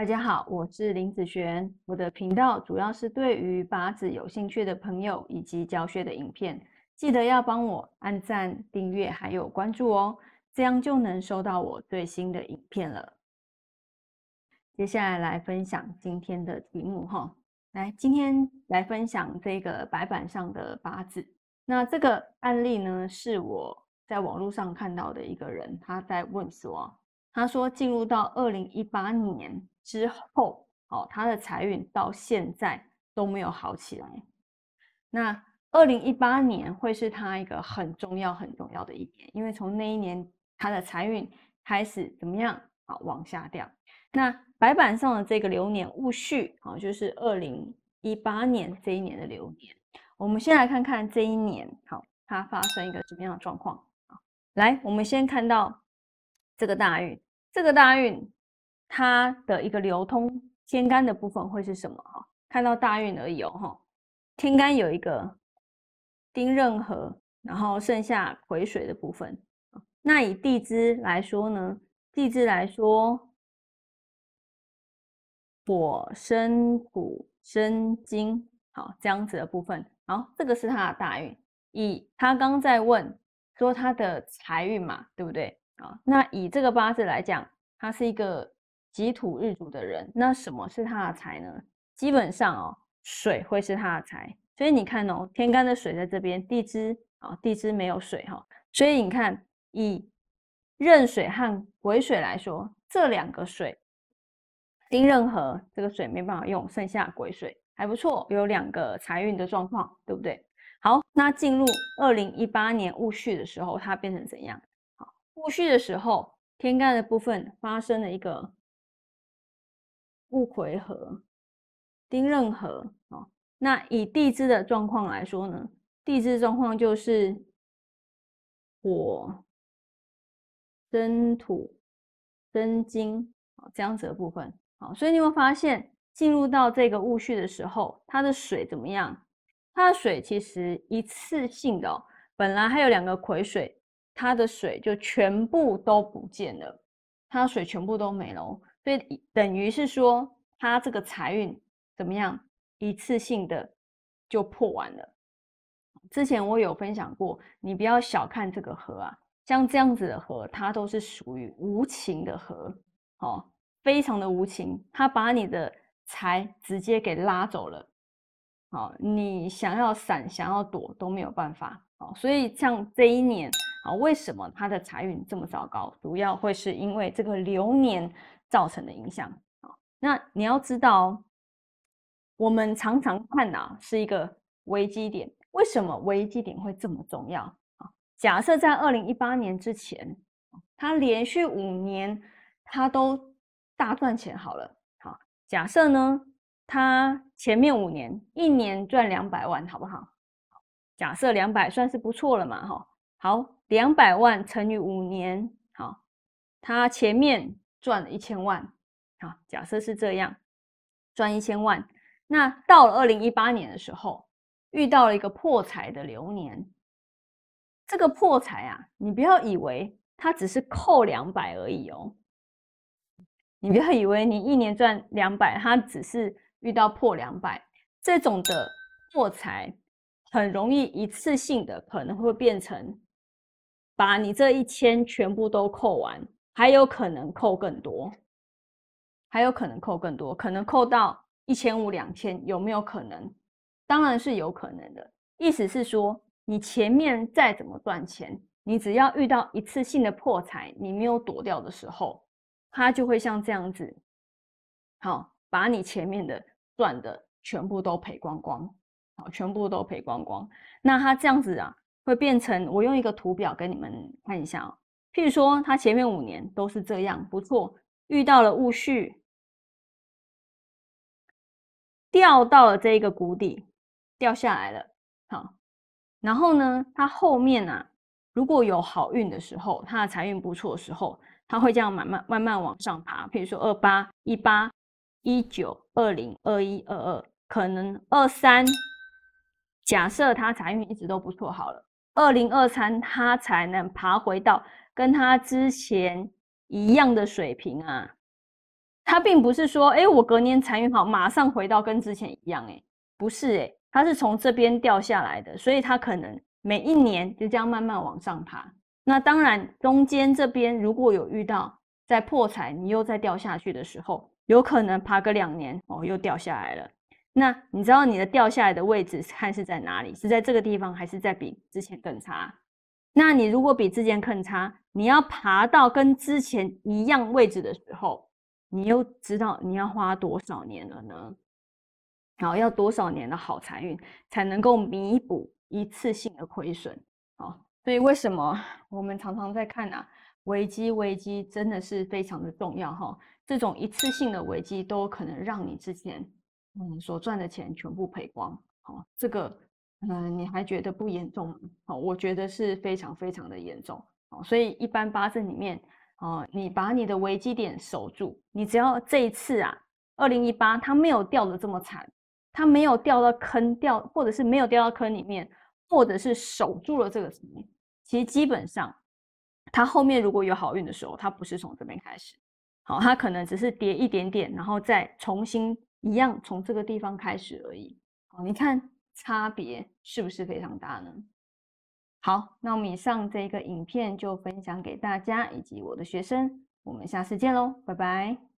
大家好，我是林子璇。我的频道主要是对于八字有兴趣的朋友以及教学的影片，记得要帮我按赞、订阅还有关注哦，这样就能收到我最新的影片了。接下来来分享今天的题目哈，来，今天来分享这个白板上的八字。那这个案例呢，是我在网络上看到的一个人，他在问说，他说进入到二零一八年。之后，哦，他的财运到现在都没有好起来。那二零一八年会是他一个很重要、很重要的一年，因为从那一年他的财运开始怎么样？啊，往下掉。那白板上的这个流年戊戌，啊，就是二零一八年这一年的流年。我们先来看看这一年，好，它发生一个什么样的状况？啊，来，我们先看到这个大运，这个大运。它的一个流通天干的部分会是什么？哈，看到大运而已哦，哈，天干有一个丁壬合，然后剩下癸水的部分。那以地支来说呢？地支来说，火生土生金，好，这样子的部分。好，这个是他的大运。以他刚在问说他的财运嘛，对不对？啊，那以这个八字来讲，它是一个。己土日主的人，那什么是他的财呢？基本上哦，水会是他的财。所以你看哦，天干的水在这边，地支啊，地支没有水哈。所以你看，以壬水和癸水来说，这两个水，丁壬合这个水没办法用，剩下癸水还不错，有两个财运的状况，对不对？好，那进入二零一八年戊戌的时候，它变成怎样？好，戊戌的时候，天干的部分发生了一个。戊癸合，丁壬合，哦，那以地支的状况来说呢，地支状况就是火生土生金，哦，这样子的部分，好，所以你有没有发现，进入到这个戊戌的时候，它的水怎么样？它的水其实一次性的，本来还有两个癸水，它的水就全部都不见了，它的水全部都没了哦。所以等于是说，他这个财运怎么样？一次性的就破完了。之前我有分享过，你不要小看这个河啊，像这样子的河，它都是属于无情的河，哦，非常的无情，它把你的财直接给拉走了，好，你想要闪、想要躲都没有办法，好，所以像这一年，啊，为什么他的财运这么糟糕？主要会是因为这个流年。造成的影响啊，那你要知道，我们常常看啊是一个危机点。为什么危机点会这么重要啊？假设在二零一八年之前，他连续五年他都大赚钱好了。好，假设呢，他前面五年一年赚两百万，好不好？假设两百算是不错了嘛，哈。好，两百万乘以五年，好，他前面。赚了一千万，好，假设是这样，赚一千万。那到了二零一八年的时候，遇到了一个破财的流年。这个破财啊，你不要以为它只是扣两百而已哦。你不要以为你一年赚两百，它只是遇到破两百这种的破财，很容易一次性的可能会变成把你这一千全部都扣完。还有可能扣更多，还有可能扣更多，可能扣到一千五、两千，有没有可能？当然是有可能的。意思是说，你前面再怎么赚钱，你只要遇到一次性的破财，你没有躲掉的时候，它就会像这样子，好，把你前面的赚的全部都赔光光，好，全部都赔光光。那它这样子啊，会变成我用一个图表给你们看一下哦。譬如说，他前面五年都是这样，不错，遇到了戊戌，掉到了这一个谷底，掉下来了。好，然后呢，他后面啊，如果有好运的时候，他的财运不错的时候，他会这样慢慢慢慢往上爬。譬如说，二八、一八、一九、二零、二一、二二，可能二三，假设他财运一直都不错，好了，二零二三他才能爬回到。跟他之前一样的水平啊，它并不是说，哎，我隔年财运好，马上回到跟之前一样，哎，不是，哎，它是从这边掉下来的，所以它可能每一年就这样慢慢往上爬。那当然，中间这边如果有遇到在破财，你又再掉下去的时候，有可能爬个两年哦，又掉下来了。那你知道你的掉下来的位置看是在哪里？是在这个地方，还是在比之前更差？那你如果比之前更差，你要爬到跟之前一样位置的时候。你又知道你要花多少年了呢？好，要多少年的好财运才能够弥补一次性的亏损？好，所以为什么我们常常在看啊？危机，危机真的是非常的重要哈。这种一次性的危机都可能让你之前嗯所赚的钱全部赔光。好，这个嗯你还觉得不严重吗？好，我觉得是非常非常的严重。好，所以一般八字里面。哦，你把你的危机点守住，你只要这一次啊，二零一八它没有掉的这么惨，它没有掉到坑掉，或者是没有掉到坑里面，或者是守住了这个层面，其实基本上它后面如果有好运的时候，它不是从这边开始，好，它可能只是跌一点点，然后再重新一样从这个地方开始而已。好，你看差别是不是非常大呢？好，那我们以上这个影片就分享给大家以及我的学生，我们下次见喽，拜拜。